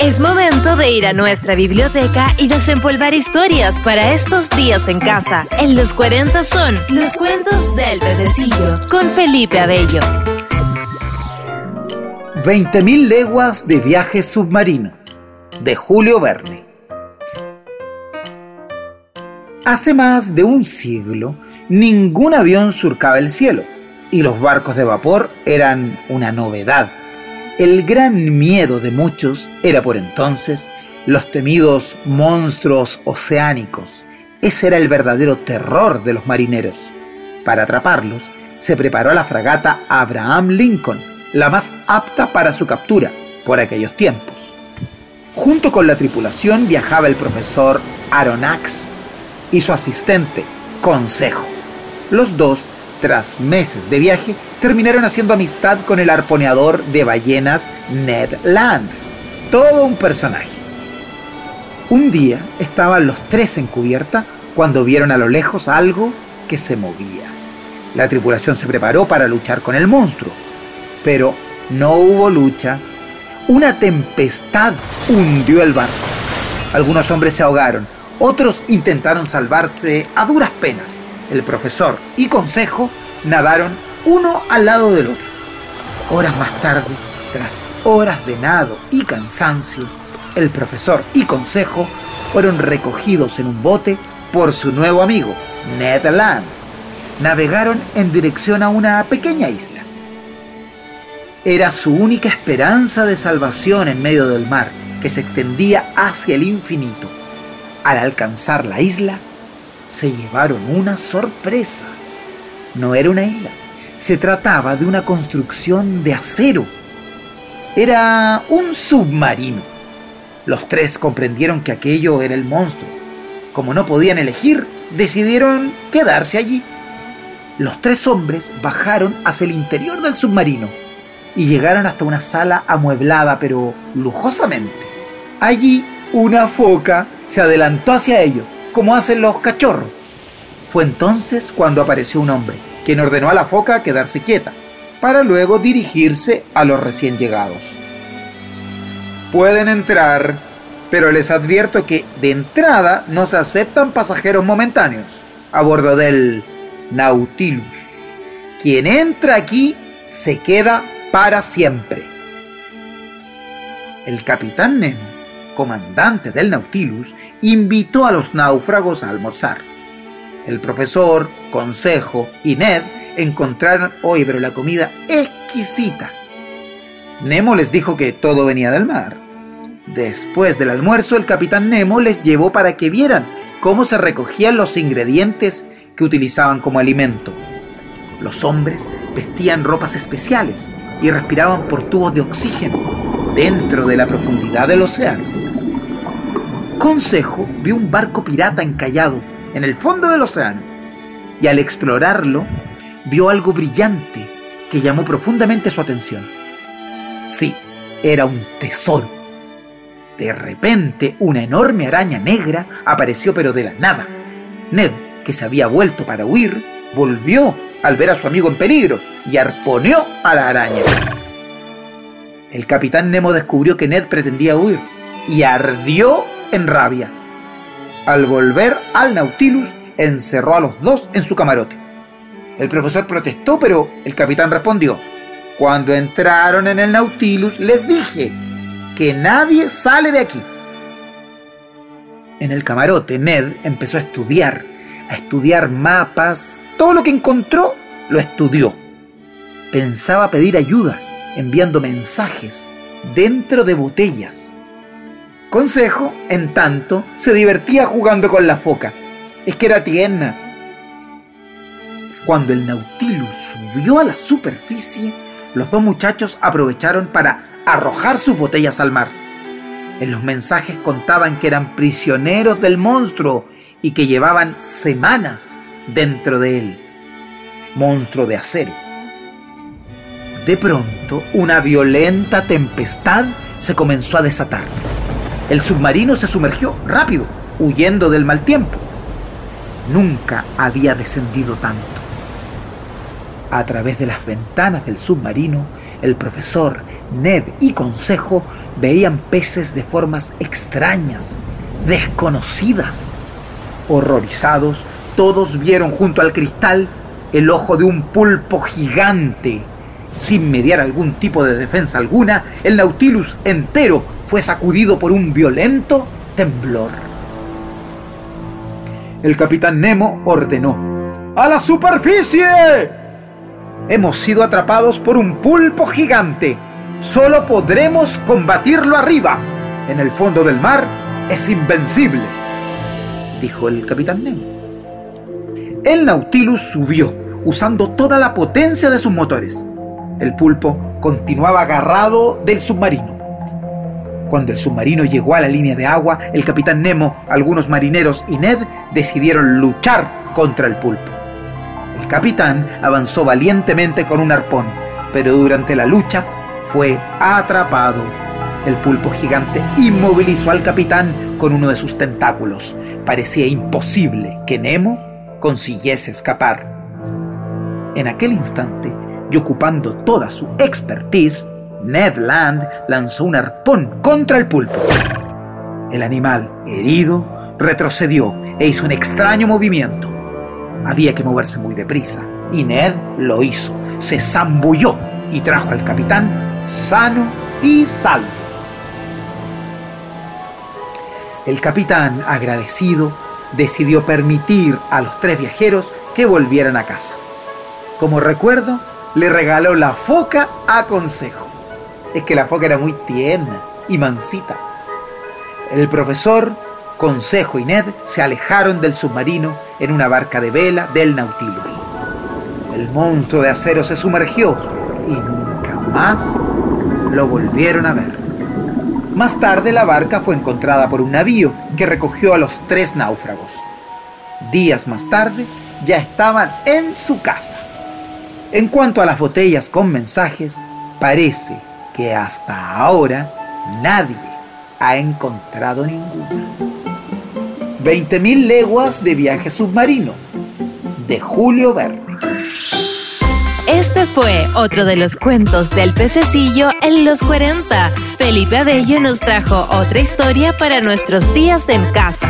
Es momento de ir a nuestra biblioteca y desempolvar historias para estos días en casa. En los 40 son los cuentos del pececillo con Felipe Abello. 20.000 leguas de viaje submarino de Julio Verne. Hace más de un siglo, ningún avión surcaba el cielo y los barcos de vapor eran una novedad. El gran miedo de muchos era por entonces los temidos monstruos oceánicos. Ese era el verdadero terror de los marineros. Para atraparlos, se preparó la fragata Abraham Lincoln, la más apta para su captura por aquellos tiempos. Junto con la tripulación viajaba el profesor Aronnax y su asistente, Consejo. Los dos, tras meses de viaje, terminaron haciendo amistad con el arponeador de ballenas Ned Land. Todo un personaje. Un día estaban los tres en cubierta cuando vieron a lo lejos algo que se movía. La tripulación se preparó para luchar con el monstruo, pero no hubo lucha. Una tempestad hundió el barco. Algunos hombres se ahogaron, otros intentaron salvarse a duras penas. El profesor y consejo nadaron uno al lado del otro. Horas más tarde, tras horas de nado y cansancio, el profesor y consejo fueron recogidos en un bote por su nuevo amigo, Ned Land. Navegaron en dirección a una pequeña isla. Era su única esperanza de salvación en medio del mar, que se extendía hacia el infinito. Al alcanzar la isla, se llevaron una sorpresa. No era una isla, se trataba de una construcción de acero. Era un submarino. Los tres comprendieron que aquello era el monstruo. Como no podían elegir, decidieron quedarse allí. Los tres hombres bajaron hacia el interior del submarino y llegaron hasta una sala amueblada pero lujosamente. Allí una foca se adelantó hacia ellos, como hacen los cachorros. Fue entonces cuando apareció un hombre, quien ordenó a la foca quedarse quieta, para luego dirigirse a los recién llegados. Pueden entrar, pero les advierto que de entrada no se aceptan pasajeros momentáneos a bordo del Nautilus. Quien entra aquí se queda para siempre. El capitán Nemo comandante del Nautilus, invitó a los náufragos a almorzar. El profesor, Consejo y Ned encontraron hoy pero la comida exquisita. Nemo les dijo que todo venía del mar. Después del almuerzo, el capitán Nemo les llevó para que vieran cómo se recogían los ingredientes que utilizaban como alimento. Los hombres vestían ropas especiales y respiraban por tubos de oxígeno dentro de la profundidad del océano. Consejo vio un barco pirata encallado en el fondo del océano y al explorarlo vio algo brillante que llamó profundamente su atención. Sí, era un tesoro. De repente una enorme araña negra apareció pero de la nada. Ned, que se había vuelto para huir, volvió al ver a su amigo en peligro y arponeó a la araña. El capitán Nemo descubrió que Ned pretendía huir y ardió en rabia. Al volver al Nautilus, encerró a los dos en su camarote. El profesor protestó, pero el capitán respondió, cuando entraron en el Nautilus les dije que nadie sale de aquí. En el camarote, Ned empezó a estudiar, a estudiar mapas, todo lo que encontró lo estudió. Pensaba pedir ayuda, enviando mensajes dentro de botellas. Consejo, en tanto, se divertía jugando con la foca. Es que era tierna. Cuando el Nautilus subió a la superficie, los dos muchachos aprovecharon para arrojar sus botellas al mar. En los mensajes contaban que eran prisioneros del monstruo y que llevaban semanas dentro de él. Monstruo de acero. De pronto, una violenta tempestad se comenzó a desatar. El submarino se sumergió rápido, huyendo del mal tiempo. Nunca había descendido tanto. A través de las ventanas del submarino, el profesor, Ned y Consejo veían peces de formas extrañas, desconocidas. Horrorizados, todos vieron junto al cristal el ojo de un pulpo gigante. Sin mediar algún tipo de defensa alguna, el Nautilus entero fue sacudido por un violento temblor. El capitán Nemo ordenó, ¡A la superficie! Hemos sido atrapados por un pulpo gigante. Solo podremos combatirlo arriba. En el fondo del mar es invencible, dijo el capitán Nemo. El Nautilus subió, usando toda la potencia de sus motores. El pulpo continuaba agarrado del submarino. Cuando el submarino llegó a la línea de agua, el capitán Nemo, algunos marineros y Ned decidieron luchar contra el pulpo. El capitán avanzó valientemente con un arpón, pero durante la lucha fue atrapado. El pulpo gigante inmovilizó al capitán con uno de sus tentáculos. Parecía imposible que Nemo consiguiese escapar. En aquel instante, y ocupando toda su expertise, Ned Land lanzó un arpón contra el pulpo. El animal, herido, retrocedió e hizo un extraño movimiento. Había que moverse muy deprisa, y Ned lo hizo. Se zambulló y trajo al capitán sano y salvo. El capitán, agradecido, decidió permitir a los tres viajeros que volvieran a casa. Como recuerdo, le regaló la foca a Consejo. Es que la foca era muy tierna y mansita. El profesor, Consejo y Ned se alejaron del submarino en una barca de vela del Nautilus. El monstruo de acero se sumergió y nunca más lo volvieron a ver. Más tarde la barca fue encontrada por un navío que recogió a los tres náufragos. Días más tarde ya estaban en su casa. En cuanto a las botellas con mensajes, parece que hasta ahora nadie ha encontrado ninguna. 20.000 leguas de viaje submarino, de Julio Verne. Este fue otro de los cuentos del pececillo en los 40. Felipe Abello nos trajo otra historia para nuestros días en casa.